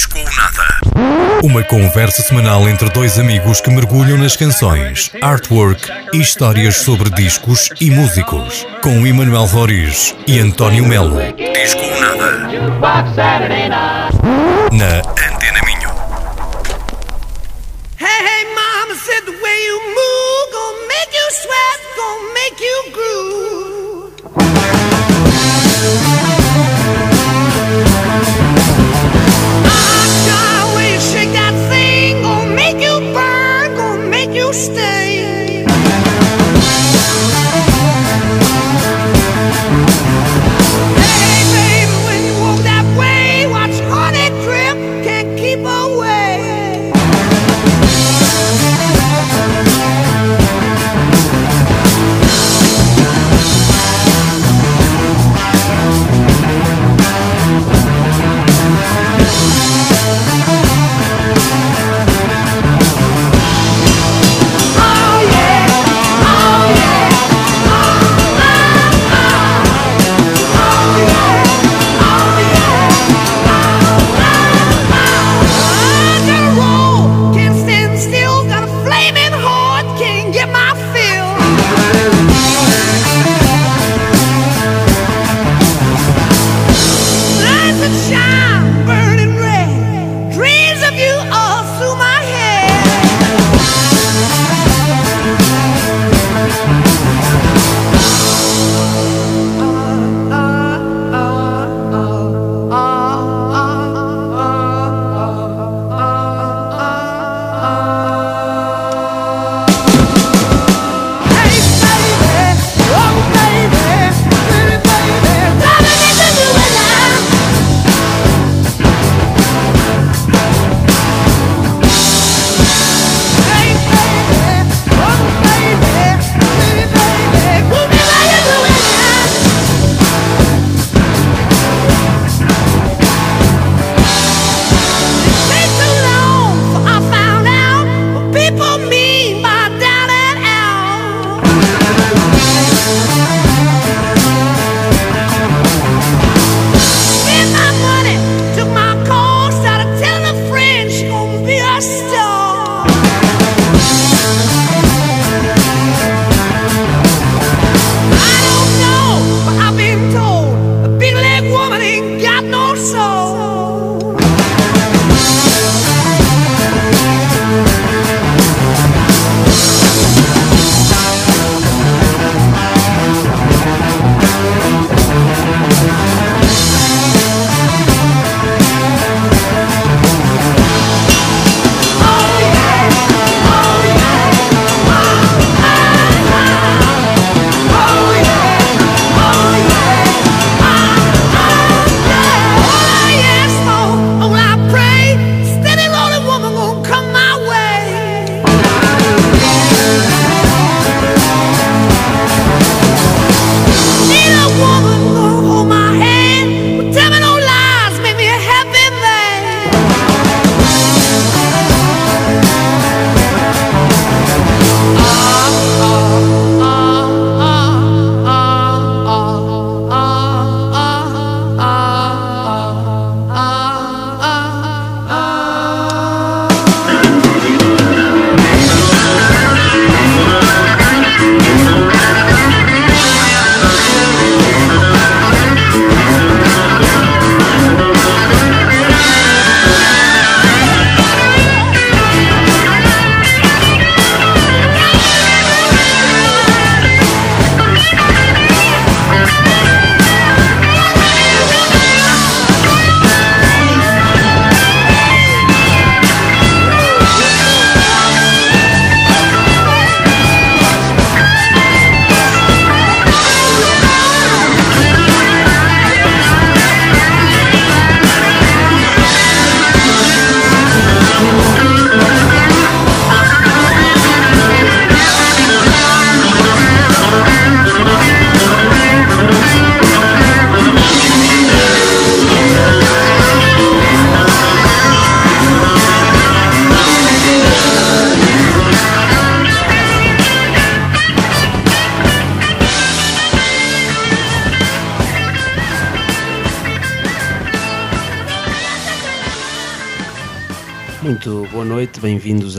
Disco ou Nada. Uma conversa semanal entre dois amigos que mergulham nas canções, artwork e histórias sobre discos e músicos. Com Emanuel Roriz e António Melo. Disco ou Nada. Na Antena Minho. Hey, hey, mama said the way you move gonna make you sweat, gonna make you groove.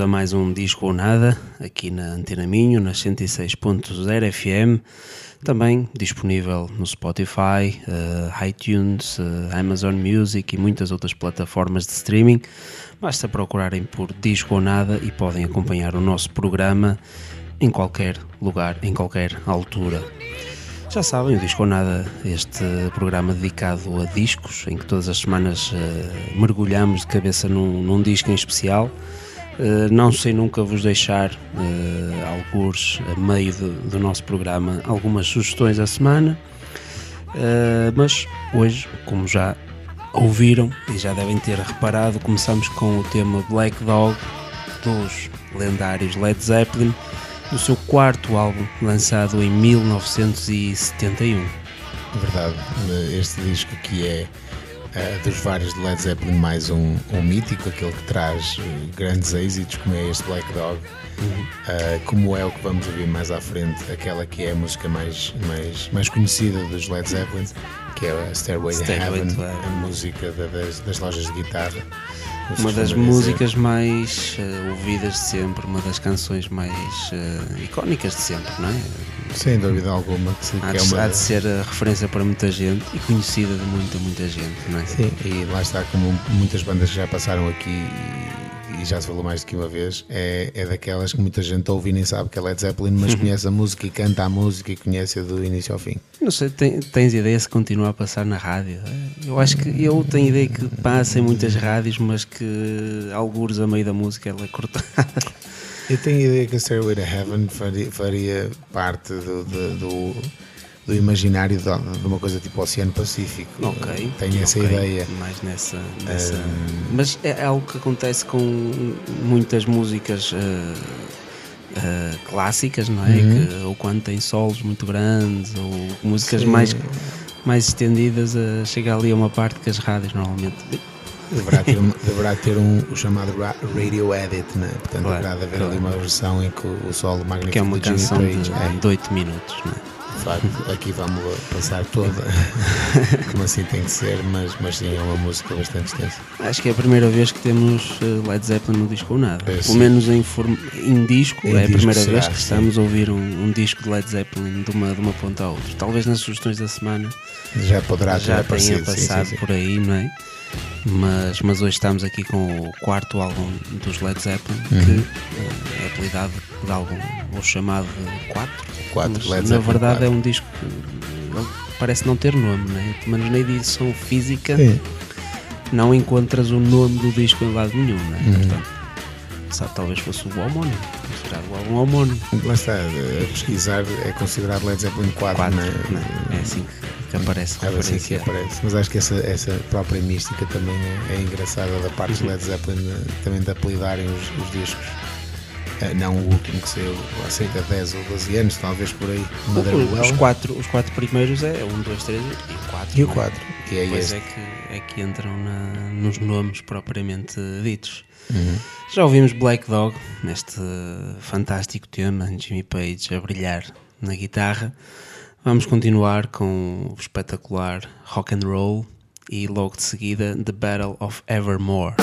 A mais um Disco ou Nada, aqui na Antena Minho, na 106.0 FM, também disponível no Spotify, uh, iTunes, uh, Amazon Music e muitas outras plataformas de streaming. Basta procurarem por Disco ou Nada e podem acompanhar o nosso programa em qualquer lugar, em qualquer altura. Já sabem, o Disco ou Nada, este programa dedicado a discos, em que todas as semanas uh, mergulhamos de cabeça num, num disco em especial. Uh, não sei nunca vos deixar, uh, alguns a meio de, do nosso programa, algumas sugestões da semana, uh, mas hoje, como já ouviram e já devem ter reparado, começamos com o tema Black Dog dos lendários Led Zeppelin do seu quarto álbum, lançado em 1971. É verdade, este disco que é uh, dos vários de Led Zeppelin mais um, um mítico, aquele que traz uh, grandes êxitos, como é este Black Dog, uhum. uh, como é o que vamos ouvir mais à frente, aquela que é a música mais, mais, mais conhecida dos Led Zeppelin, que é a Stairway, Stairway to Heaven, a música da, das, das lojas de guitarra uma das músicas mais uh, ouvidas de sempre, uma das canções mais uh, icónicas de sempre, não é? Sem dúvida alguma. Que, há, que é uma... há de ser a referência para muita gente e conhecida de muita, muita gente, não é? Sim, e lá está, como muitas bandas já passaram aqui e já se falou mais do que uma vez, é, é daquelas que muita gente ouve e nem sabe que é Led Zeppelin, mas conhece a música e canta a música e conhece-a do início ao fim. Não sei, tem, tens ideia se continua a passar na rádio? Eu acho que eu tenho ideia que passa em muitas rádios, mas que alguns a meio da música ela é cortada. Eu tenho ideia que a Stairway to Heaven faria, faria parte do, do, do do imaginário de, de, uma coisa tipo Oceano Pacífico. Ok. Tenho essa okay. ideia. Mais nessa. nessa... Mas é algo que acontece com muitas músicas. Uh, uh, clássicas, não é? Uhum. Que, ou quando tem solos muito grandes, ou músicas mais, mais estendidas, uh, chega ali a uma parte que as rádios normalmente. Deverá ter, um, deverá ter um, o chamado radio edit, né? portanto claro, deverá haver claro. ali uma versão em que o solo magnífico que é uma canção de, é. de 8 minutos. Não é? Facto, aqui vamos passar toda, como assim tem que ser, mas, mas sim, é uma música bastante extensa. Acho que é a primeira vez que temos eh, Led Zeppelin no disco ou nada. É, Pelo menos em, form... em disco, em é a primeira será, vez que sim. estamos a ouvir um, um, disco de Led Zeppelin de uma, de uma ponta a outra. Talvez nas sugestões da semana já poderá já tenha passado sim, por aí, não é? Mas, mas hoje estamos aqui com o quarto álbum dos Led Zeppelin, uhum. que eh, é apelidado de álbum, ou chamado 4 4, Led Na verdade 4. é um disco que parece não ter nome, né? mas na edição física Sim. não encontras o nome do disco em lado nenhum, né? Uhum. Portanto, sabe, talvez fosse o homónimo, considerado o álbum homónimo. Lá está, a pesquisar é considerado Led Zeppelin 4, 4 né? é? É assim que, aparece. É assim que aparece. Mas acho que essa, essa própria mística também é, é engraçada da parte uhum. de Led Zeppelin, também de apelidarem os, os discos. Eh, não o último que saiu há cerca de 10 ou 12 anos, talvez por aí. os, quatro, os quatro primeiros é 1, 2, 3 e o 4. E o 4. E é Depois é que, é que entram na, nos nomes propriamente ditos. Uhum. Já ouvimos Black Dog, neste fantástico tema, Jimmy Page a brilhar na guitarra. Vamos continuar com o espetacular Rock and Roll e logo de seguida The Battle of Evermore.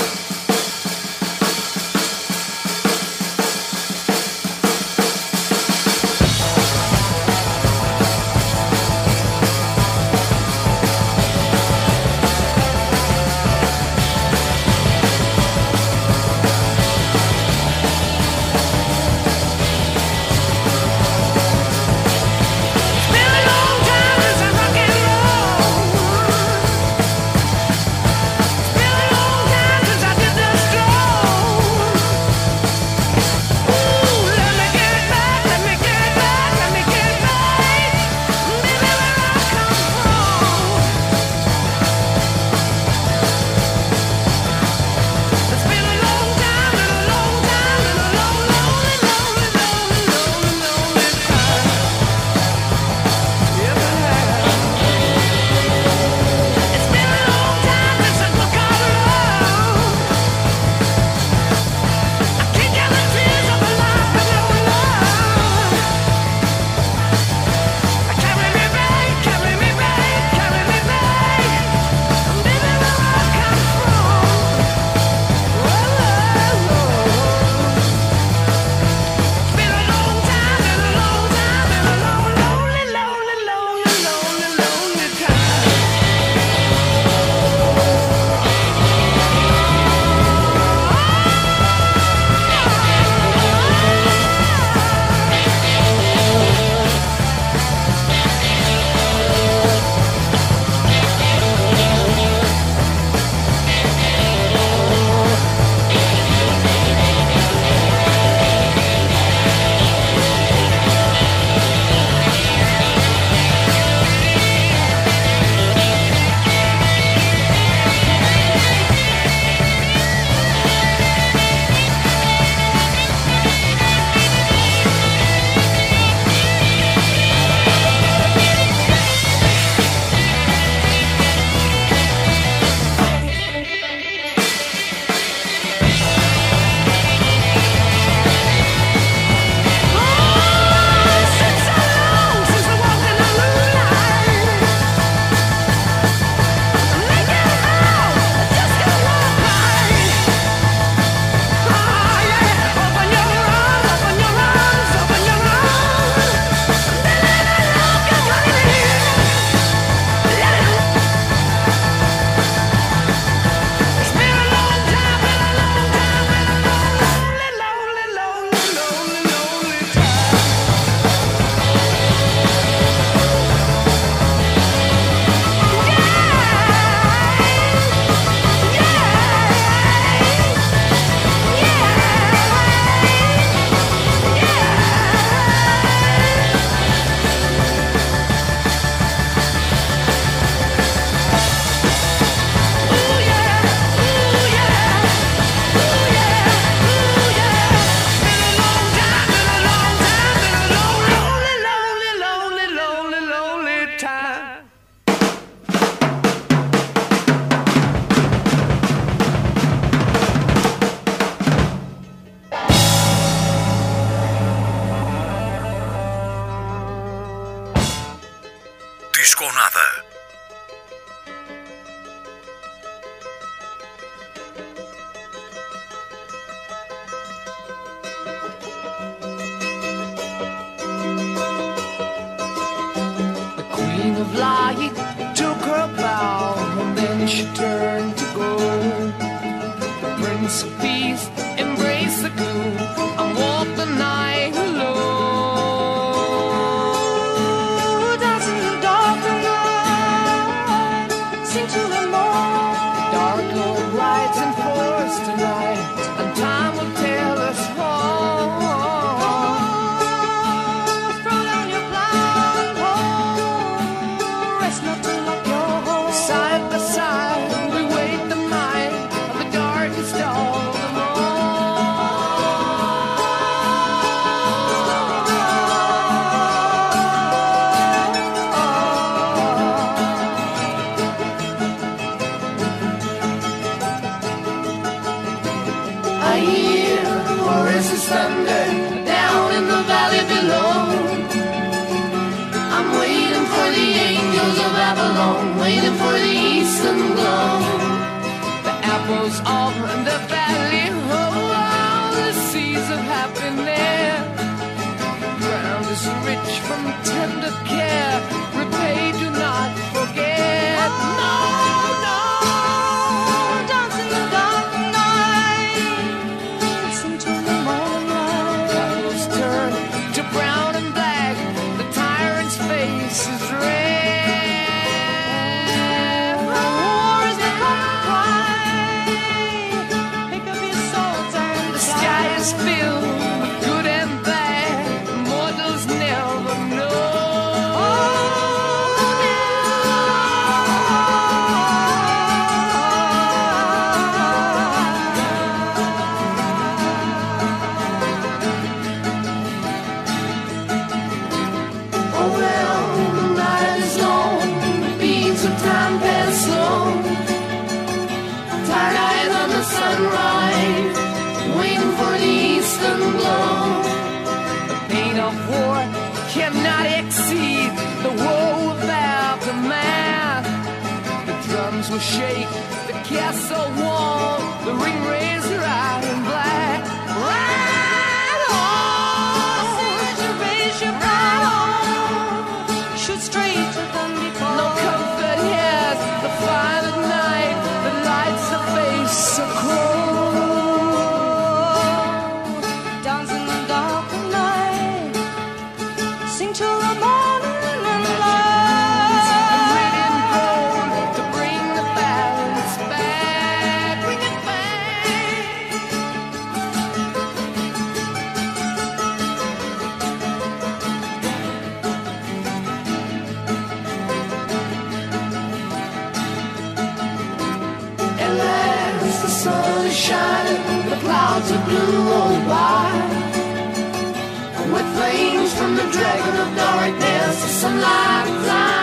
of war cannot exceed the woe of the man. The drums will shake, the castle wall, the ring raised out clouds of blue rolling by. And with flames from the dragon of darkness, the sunlight flies.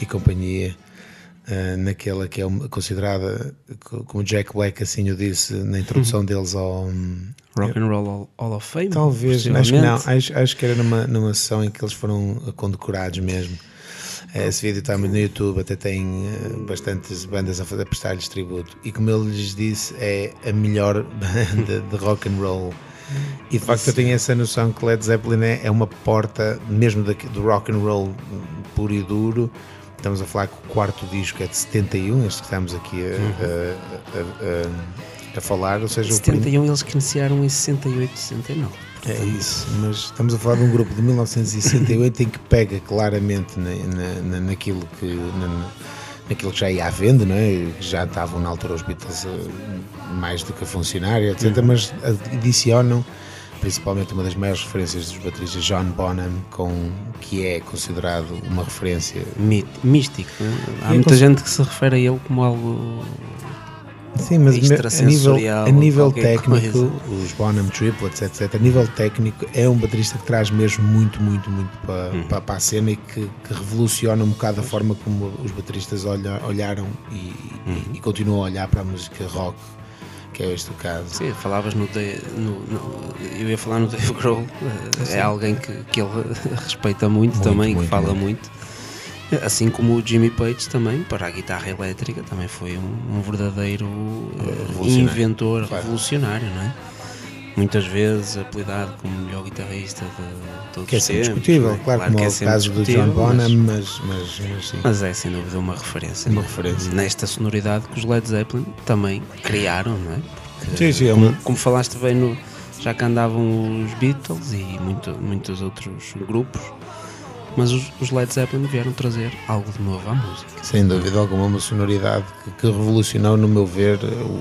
E companhia uh, naquela que é considerada, como Jack Black assim o disse na introdução deles ao um, Rock and Roll Hall of Fame. Talvez, acho que não, acho, acho que era numa, numa sessão em que eles foram condecorados mesmo. Esse vídeo está no YouTube, até tem uh, bastantes bandas a, prestar-lhes tributo. E como ele lhes disse, é a melhor banda de rock and roll. E de facto eu tenho essa noção que Led Zeppelin é, é uma porta, mesmo do rock and roll puro e duro. Estamos a falar que o quarto disco é de 71, este que estamos aqui a, a, a, a falar. Ou seja, 71 eles que iniciaram em 68, 69. É isso, mas estamos a falar de um grupo de 1968 em que pega claramente na, na, naquilo que. Na, naquilo que já ia à venda, não é? já estavam na altura os Beatles eh, mais do que a funcionar, etc. Uhum. Mas adicionam principalmente uma das maiores referências dos bateristas John Bonham, com, que é considerado uma referência mística. Há muita gente que se refere a ele como algo Sim, mas a nível, a nível técnico, coisa. os Bonham Triplets, etc., a nível técnico é um baterista que traz mesmo muito, muito, muito para, hum. para, para a cena e que, que, revoluciona um bocado a forma como os bateristas olha, olharam e, hum. e, continuam a olhar para a música rock que é este o caso. Sim, falavas no, no, no, eu ia falar no Dave Grohl, eh, é alguém que, que ele respeita muito, muito também, muito, que fala muito. muito. Assim como o Jimmy Page também, para a guitarra elétrica, também foi um, um verdadeiro uh, inventor claro. revolucionário, não é? Muitas vezes apelidado como o melhor guitarrista de todos que é os tempos. discutível, é? claro, claro como é, é o caso do John Bonham, mas, mas, mas, sim. mas é sem dúvida uma referência. Uma referência. Nesta sonoridade que os Led Zeppelin também criaram, não é? Porque, sim, sim, é como, como falaste bem no, já que andavam os Beatles e muito, muitos outros grupos mas os, os, Led Zeppelin vieram trazer algo de novo à música. Sem dúvida alguma, uma sonoridade que, que revolucionou, no meu ver,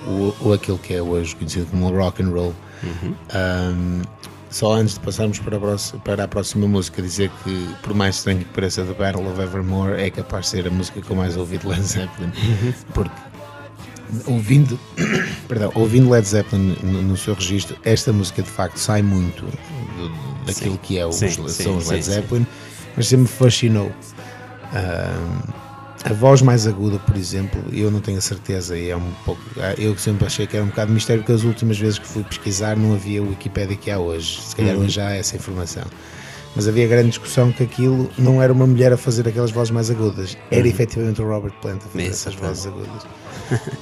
o, o, aquilo que é hoje conhecido como rock and roll. Uhum. Um, só antes de passarmos para a, próxima, para a próxima música, dizer que, por mais estranho que pareça, The Battle of Evermore é capaz de ser a música que eu mais ouvi de Led Zeppelin, uhum. porque ouvindo, perdão, ouvindo Led Zeppelin no, no, seu registro, esta música de facto sai muito daquilo sim, que é os, sim, são sim, os Led Zeppelin mas sempre me fascinou. Uh, a voz mais aguda, por exemplo, eu não tenho a certeza é um pouco. Ah, eu sempre achei que era um bocado mistério porque as últimas vezes que fui pesquisar não havia o Wikipedia que há hoje. Se calhar uhum. hoje já há essa informação. Mas havia grande discussão que aquilo não era uma mulher a fazer aquelas vozes mais agudas, era uhum. efetivamente o Robert Plant a fazer Isso, essas vozes agudas.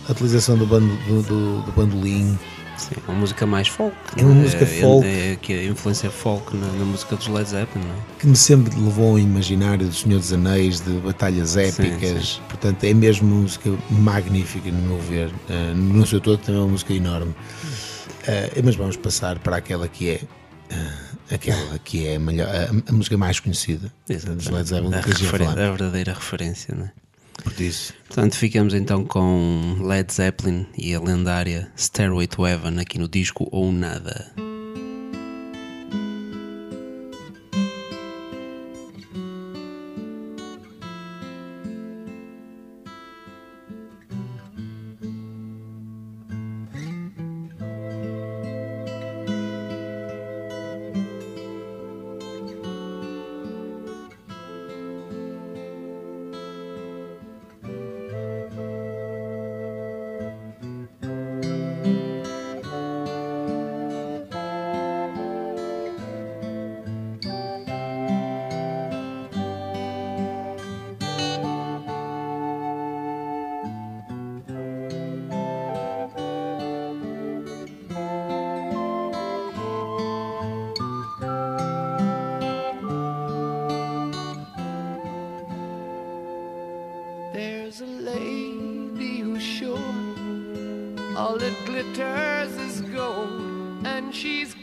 a utilização do, bando, do, do, do bandolim, Sim, uma música mais folk. É uma música é, folk. É, que é influência folk na, na, música dos Led Zeppelin, não é? Que me sempre levou ao imaginário do Senhor dos Anéis, de batalhas épicas. Sim, sim. Portanto, é mesmo uma música magnífica, no meu ver. Uh, no seu todo, também é uma música enorme. Uh, mas vamos passar para aquela que é. Uh, aquela que é a, melhor, a, a música mais conhecida dos Led Zeppelin. A, a verdadeira referência, não é? Portanto, ficamos então com Led Zeppelin e a lendária Stairway to Heaven aqui no disco ou nada.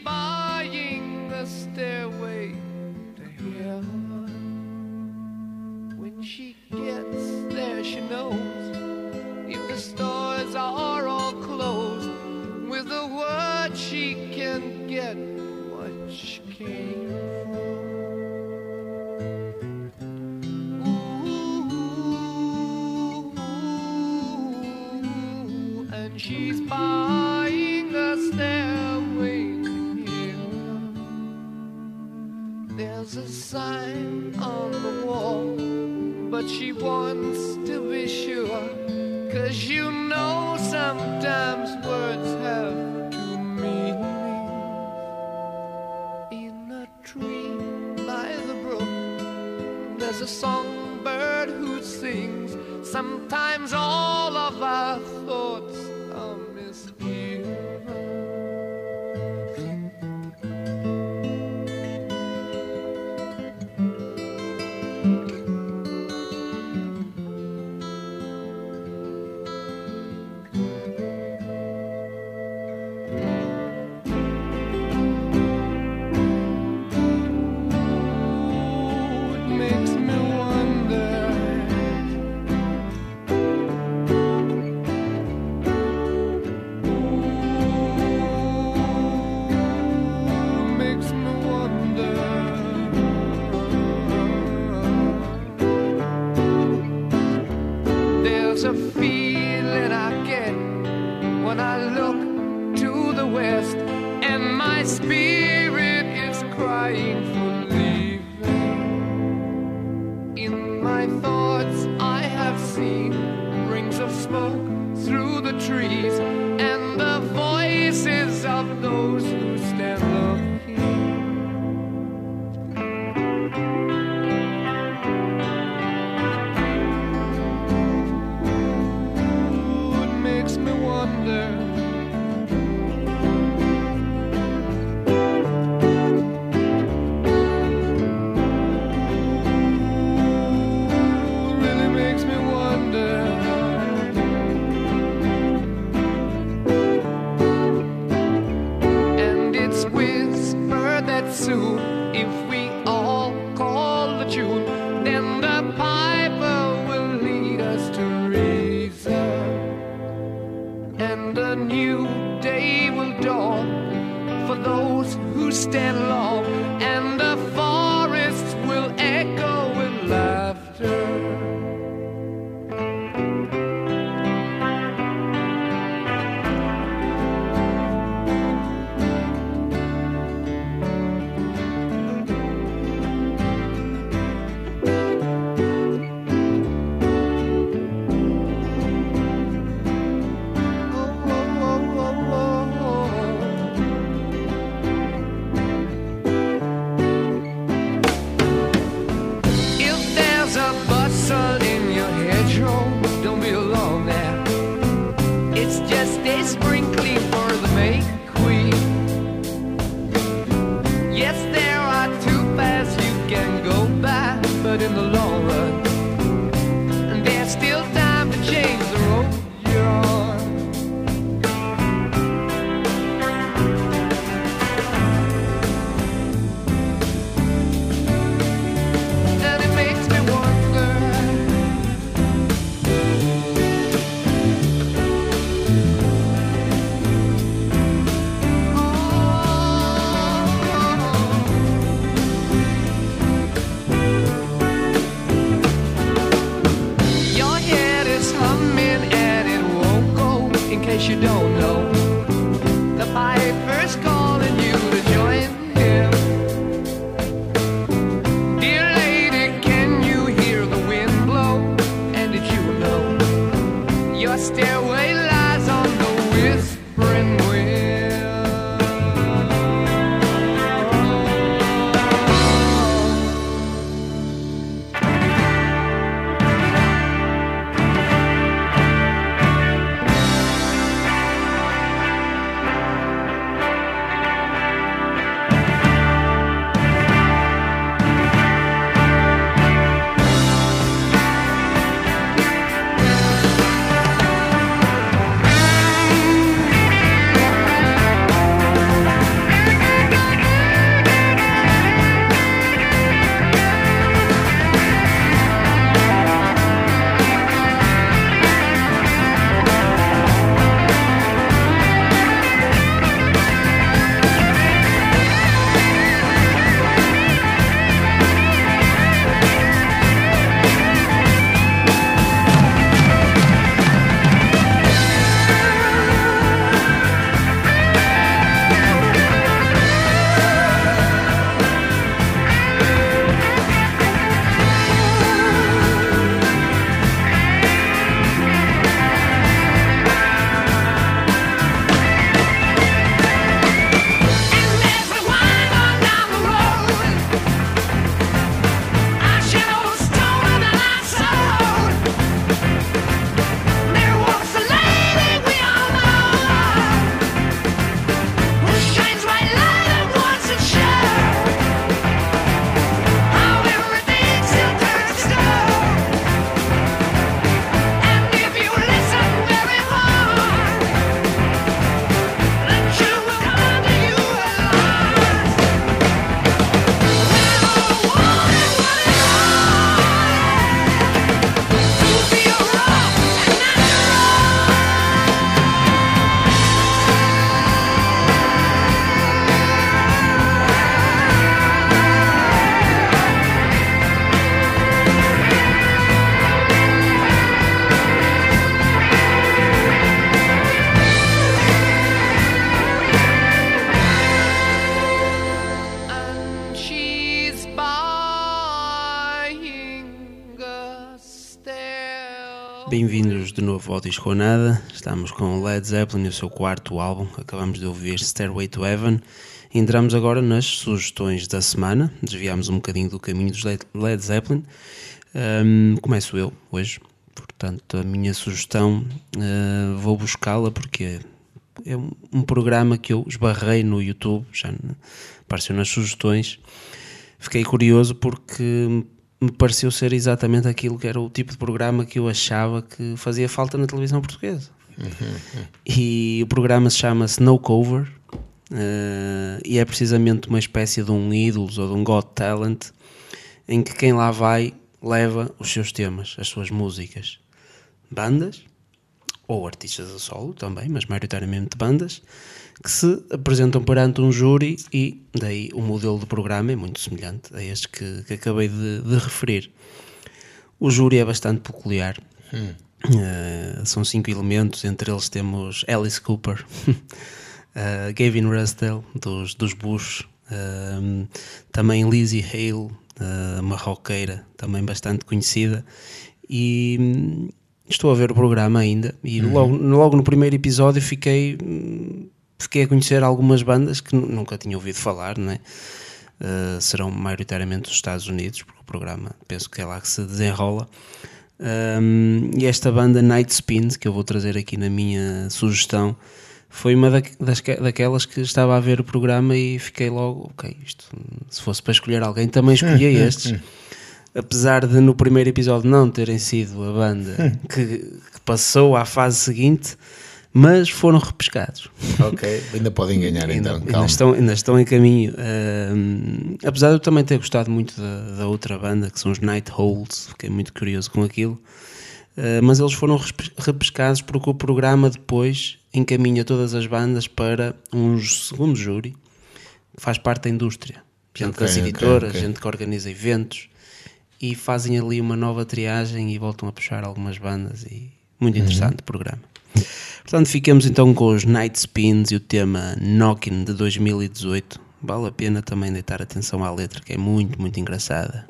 Buying the stairway to heaven. my thoughts. I have seen rings of smoke through the trees and the voices of those ao Disco Nada. Estamos com Led Zeppelin e o seu quarto álbum. Acabamos de ouvir Stairway to Heaven. Entramos agora nas sugestões da semana. Desviámos um bocadinho do caminho dos Led Zeppelin. Um, começo eu hoje. Portanto, a minha sugestão uh, vou buscá-la porque é um, programa que eu esbarrei no YouTube, já apareceu nas sugestões. Fiquei curioso porque me pareceu ser exatamente aquilo que era o tipo de programa que eu achava que fazia falta na televisão portuguesa. Uhum. E o programa se chama Snow Cover uh, e é precisamente uma espécie de um Idols ou de um God Talent em que quem lá vai leva os seus temas, as suas músicas, bandas ou artistas a solo também, mas maioritariamente bandas, que se apresentam perante um júri e daí o modelo de programa é muito semelhante a este que, que acabei de, de, referir. O júri é bastante peculiar. Hum. Uh, são cinco elementos, entre eles temos Alice Cooper, uh, Gavin Rossdale, dos, dos Bush, uh, também Lizzie Hale, uma roqueira também bastante conhecida, e hum, estou a ver o programa ainda, e uhum. logo, logo no primeiro episódio fiquei hum, fiquei a conhecer algumas bandas que nunca tinha ouvido falar, né? Uh, serão maioritariamente dos Estados Unidos, porque o programa penso que é lá que se desenrola. Um, e esta banda Night Spins, que eu vou trazer aqui na minha sugestão, foi uma das, daquelas que estava a ver o programa e fiquei logo, ok, isto, se fosse para escolher alguém, também escolhia estes. Apesar de no primeiro episódio não terem sido a banda que, que passou à fase seguinte, mas foram repescados. Ok, ainda podem ganhar então. Ainda, ainda, estão, ainda estão em caminho. Uh, apesar de eu também ter gostado muito da, da, outra banda, que são os Night Holes, fiquei muito curioso com aquilo. Uh, mas eles foram repescados porque o programa depois encaminha todas as bandas para um segundo júri que faz parte da indústria. Gente okay, das editoras, okay, okay. gente que organiza eventos e fazem ali uma nova triagem e voltam a puxar algumas bandas e muito uhum. interessante o programa. Portanto, ficamos então com os Night Spins e o tema Knockin' de 2018. Vale a pena também deitar atenção à letra, que é muito, muito engraçada.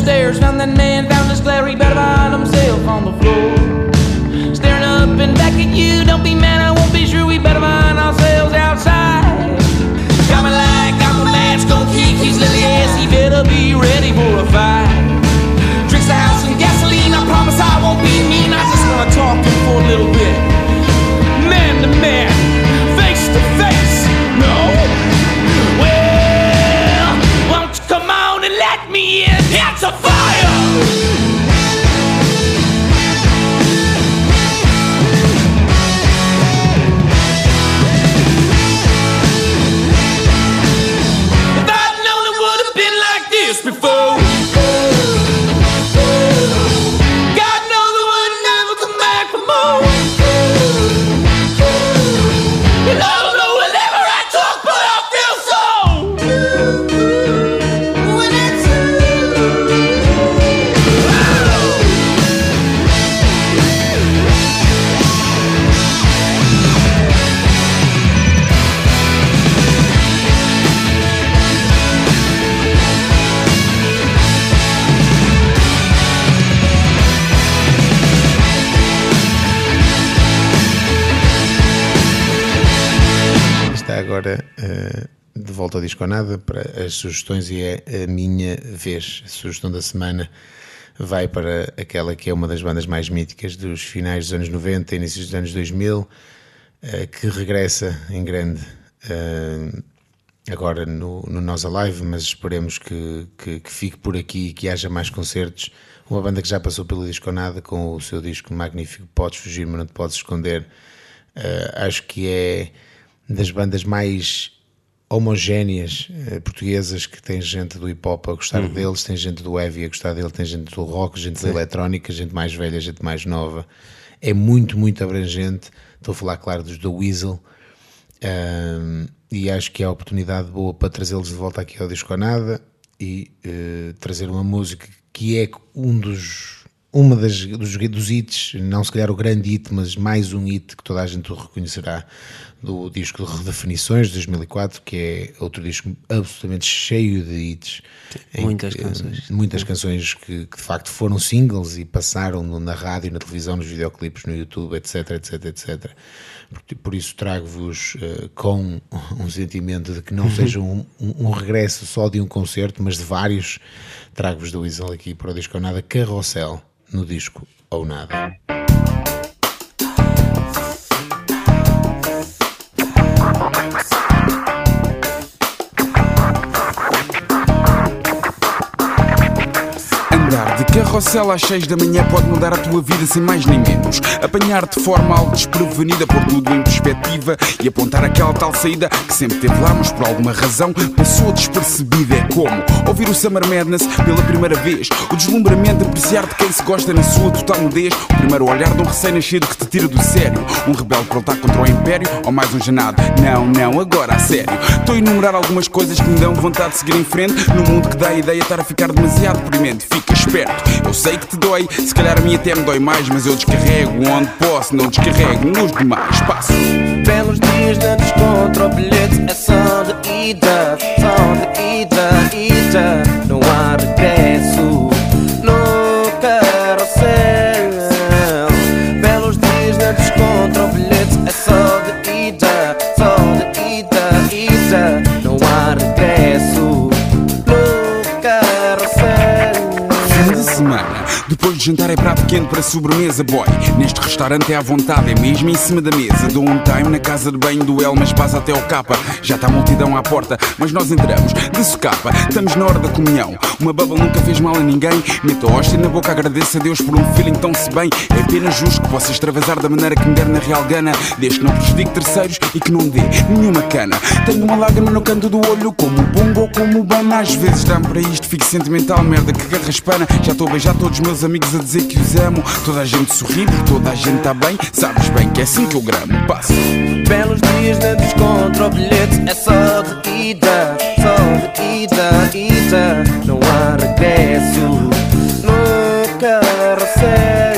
stairs, found that man, found this Larry, better find himself on the floor. Staring up and back at you, don't be mad, I won't be sure we ao Disco ou Nada para as sugestões e é a minha vez. A sugestão da semana vai para aquela que é uma das bandas mais míticas dos finais dos anos 90 e inícios dos anos 2000, eh, que regressa em grande eh, agora no, no Nós Alive, mas esperemos que, que, que fique por aqui e que haja mais concertos. Uma banda que já passou pelo Disco Nada com o seu disco magnífico Podes Fugir, mas não te podes esconder. Eh, acho que é das bandas mais homogéneas eh, portuguesas que tem gente do hip hop a gostar deles, tem gente do heavy a gostar dele, tem gente do rock, gente da eletrónica, gente mais velha, gente mais nova. É muito, muito abrangente. Estou a falar, claro, dos The Weasel. Um, e acho que é a oportunidade boa para trazê-los de volta aqui ao Disco Nada e eh, trazer uma música que é um dos uma das, dos, dos hits, não se calhar o grande hit, mas mais um hit que toda a gente reconhecerá do disco de Redefinições de 2004, que é outro disco absolutamente cheio de hits. muitas que- canções. Muitas canções que, que de facto foram singles e passaram na rádio, na televisão, nos videoclipes, no YouTube, etc, etc, etc. Por, por isso trago-vos eh, com um sentimento de que não seja um, um- um regresso só de um concerto, mas de vários. Trago-vos do Weasel aqui para o disco nada, Carrossel, no disco ou nada. Carrossel às 6 da manhã pode mudar a tua vida sem mais nem menos. Apanhar-te de forma algo desprevenida, pôr tudo em perspectiva e apontar aquela tal saída que sempre teve lá, mas por alguma razão passou despercebida. É como ouvir o Summer Madness pela primeira vez, o deslumbramento de apreciar de quem se gosta na sua total nudez, o primeiro olhar de um recém-nascido que te tira do sério, um rebelde para lutar contra o império ou mais um janado. Não, não, agora a sério. Estou a enumerar algumas coisas que me dão vontade de seguir em frente num mundo que dá a ideia de estar a ficar demasiado deprimente. Fica esperto, eu sei que te dói, se calhar a mim até me dói mais, mas eu descarrego onde posso, não descarrego nos demais. Passo. Belos dias na descontra, o bilhete é só de ida, só de ida, ida. Não há regresso Depois de quente para sobremesa, boy. Neste restaurante é à vontade, é mesmo em cima da mesa. Dou um time na casa de banho do Elmas, passa até ao capa. Já está a multidão à porta, mas nós entramos de socapa. Estamos na hora da comunhão. Uma bubble nunca fez mal a ninguém. Meto a hóstia na boca, agradeço a Deus por um feeling tão se bem. É apenas justo que possa extravasar da maneira que me der na real gana. Desde que não prejudique terceiros e que não dê nenhuma cana. Tenho uma lágrima no canto do olho, como o bongo ou como o bana. Às vezes dá-me para isto, fico sentimental, merda que garraspana. Já estou a beijar todos os meus amigos a dizer que os amo. Toda a gente sorri, toda a gente está bem. Sabes bem que é assim que eu gramo. Passo. Belos dias na descontra, o bilhete é só de ida, só de ida, ida. Não há regresso no carrossel.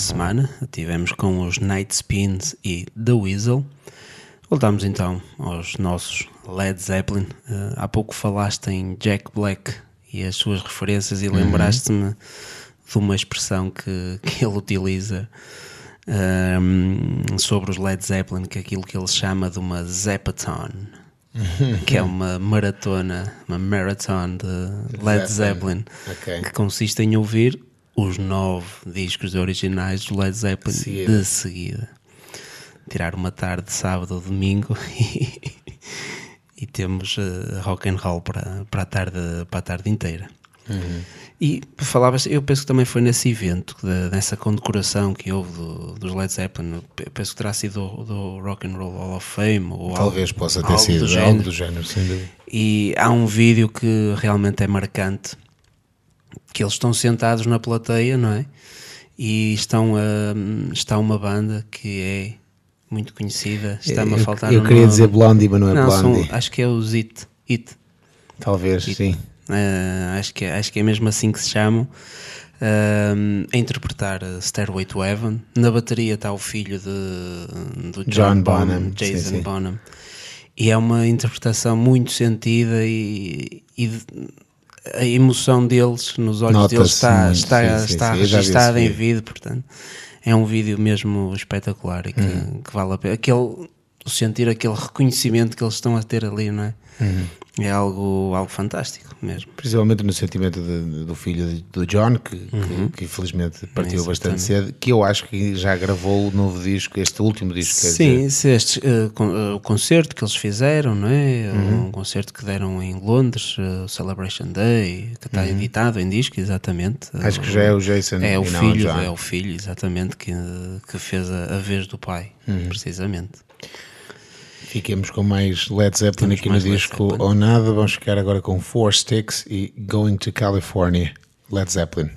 Semana. Tivemos com os Night Spins e The Weasel. Voltamos então aos nossos Led Zeppelin. Uh, há pouco falaste em Jack Black e as suas referências e lembraste-me de uma expressão que, que ele utiliza um, sobre os Led Zeppelin, que é aquilo que ele chama de uma Zeppathon. que é uma maratona, uma marathon de Led Zeppelin, Ok. que consiste em ouvir os nove discos originais do Led Zeppelin Seguida. de seguida. Tirar uma tarde de sábado ou domingo e, e temos eh, rock and roll para, para, a tarde, para a tarde inteira. E falavas, eu penso que também foi nesse evento, de- nessa condecoração que houve do- dos Led Zeppelin, eu penso que terá sido do, do Rock and Roll Hall of Fame ou Talvez algo- possa ter algo sido do algo género. do género, sem dúvida. E há um vídeo que realmente é marcante, que eles estão sentados na plateia, não é? E estão a, está uma banda que é muito conhecida, está-me a Eu- faltar Eu o queria nome. dizer Blondie, mas não é Não, são- Blondie. acho que é os It. It. Talvez, sim. Uh, acho, que, é- acho que é mesmo assim que se chamam. Um, a interpretar uh, Stairway to Heaven. Na bateria está o filho de, do John, John Bonham, Bonham, Jason sim, sim. Bonham. E é uma interpretação muito sentida e, e a emoção deles nos olhos deles está, muito, está, sim, está sim, registada em vídeo. portanto é um vídeo mesmo espetacular e que, Uhum. que vale a pena. Aquele, sentir aquele reconhecimento que eles estão a ter ali, não é? Uhum. É algo, algo fantástico mesmo. Principalmente no sentimento de- do filho do John, que, que- que infelizmente partiu bastante cedo, que eu acho que já gravou o novo disco, este último disco. quer Sim, este, eh, eh, o concerto que eles fizeram, não é? Uhum. Um concerto que deram em Londres, eh, o Celebration Day, que está editado em disco, exatamente. Uhum. Acho que já é o Jason É o filho, é o filho, exatamente, que, que fez a, a vez do pai, Uhum. precisamente. Fiquemos com mais Led Zeppelin Temos aqui no disco ou nada. Vamos ficar agora com Four Sticks e Going to California. Led Zeppelin.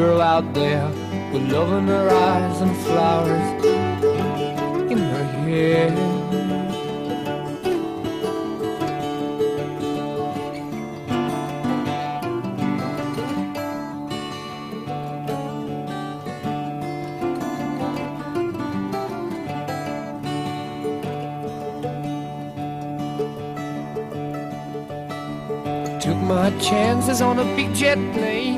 Girl out there with love in her eyes and flowers in her hair. Took my chances on a big jet plane.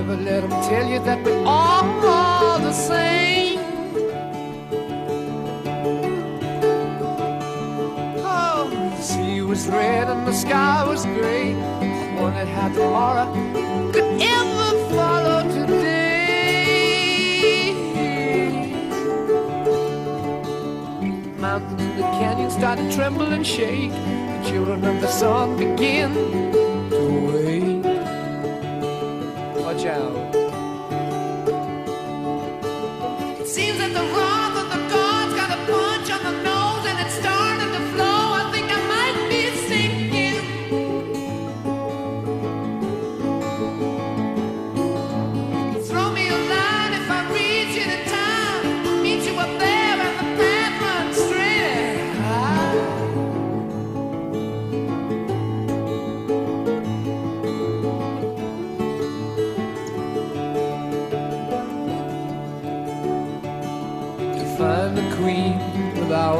Never let them tell you that we're all the same. Oh, the sea was red and the sky was gray. Wondered how tomorrow could ever follow today. Mountains and the canyons started to tremble and shake. The children of the sun begin seems that the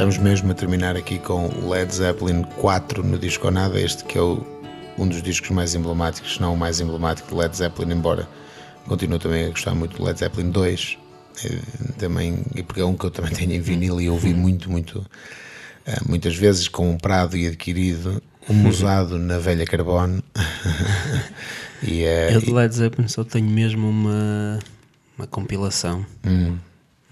Estamos mesmo a terminar aqui com Led Zeppelin 4 no disco ou nada, este que é o- um dos discos mais emblemáticos, se não o mais emblemático de Led Zeppelin, embora continuo também a gostar muito de Led Zeppelin 2, eh, também, e porque é um que eu também tenho em vinil e ouvi muito, muito, eh, muitas vezes comprado e adquirido, um usado na velha Carbone. e, eh, Eu de Led Zeppelin só tenho mesmo uma, uma compilação. Um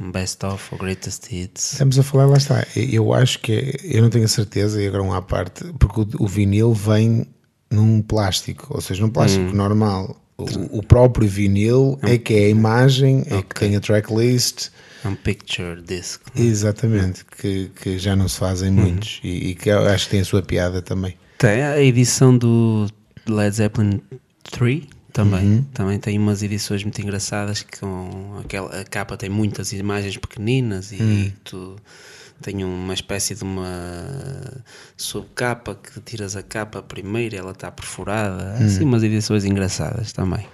best of ou greatest hits. Estamos a falar, lá está. Eu acho que é- eu não tenho a certeza, e agora um à parte, porque o, o vinil vem num plástico, ou seja, num plástico normal. O, o próprio vinil é que é a imagem, é que tem a tracklist, É um picture disc. exatamente, que, que já não se fazem muitos e, e que eu acho que tem a sua piada também. Tem a edição do Led Zeppelin 3 também. Também tem umas edições muito engraçadas que com aquela a capa tem muitas imagens pequeninas e tu tem uma espécie de uma subcapa que tiras a capa primeiro e ela está perfurada. Assim umas edições engraçadas também.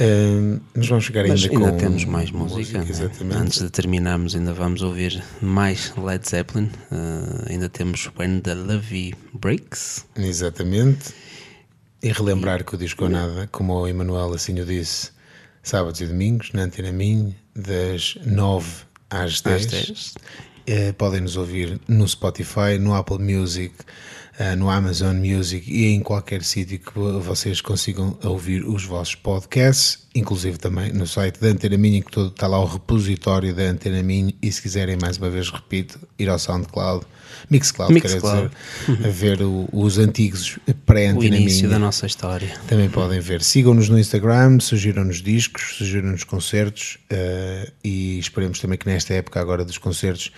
Hum, nos vamos chegar ainda, Mas ainda com temos mais música. né? exatamente. Antes de terminarmos, ainda vamos ouvir mais Led Zeppelin. Uh, ainda temos When the Levy Breaks. Exatamente. E relembrar que o disco nada, como o Emanuel assim o disse, sábados e domingos, na Antena Minho, das 9 às 10. Às 10. eh, podem nos ouvir no Spotify, no Apple Music, eh, no Amazon Music e em qualquer sítio que vo- vocês consigam ouvir os vossos podcasts, inclusive também no site da Antena Minha, que todo, está lá o repositório da Antena Minha. E se quiserem, mais uma vez, repito, ir ao SoundCloud, Mixcloud, Mixcloud. quero dizer, a ver o- os antigos O pré-Antena início Minha. da nossa história. Também podem ver. Sigam-nos no Instagram, sugiram-nos discos, sugiram-nos concertos eh, e esperemos também que nesta época agora dos concertos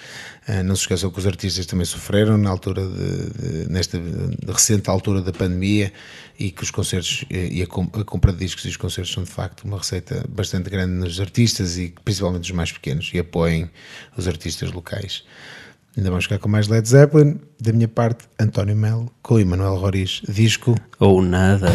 eh, não se esqueçam que os artistas também sofreram na altura de, de- nesta recente altura da pandemia e que os concertos eh, e a compra de discos e os concertos são de facto uma receita bastante grande nos artistas e principalmente os mais pequenos e apoiem os artistas locais. Ainda vamos ficar com mais Led Zeppelin. Da minha parte, António Melo, com Emanuel Roriz, disco Ou nada.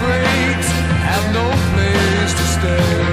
Breaks, have no place to stay.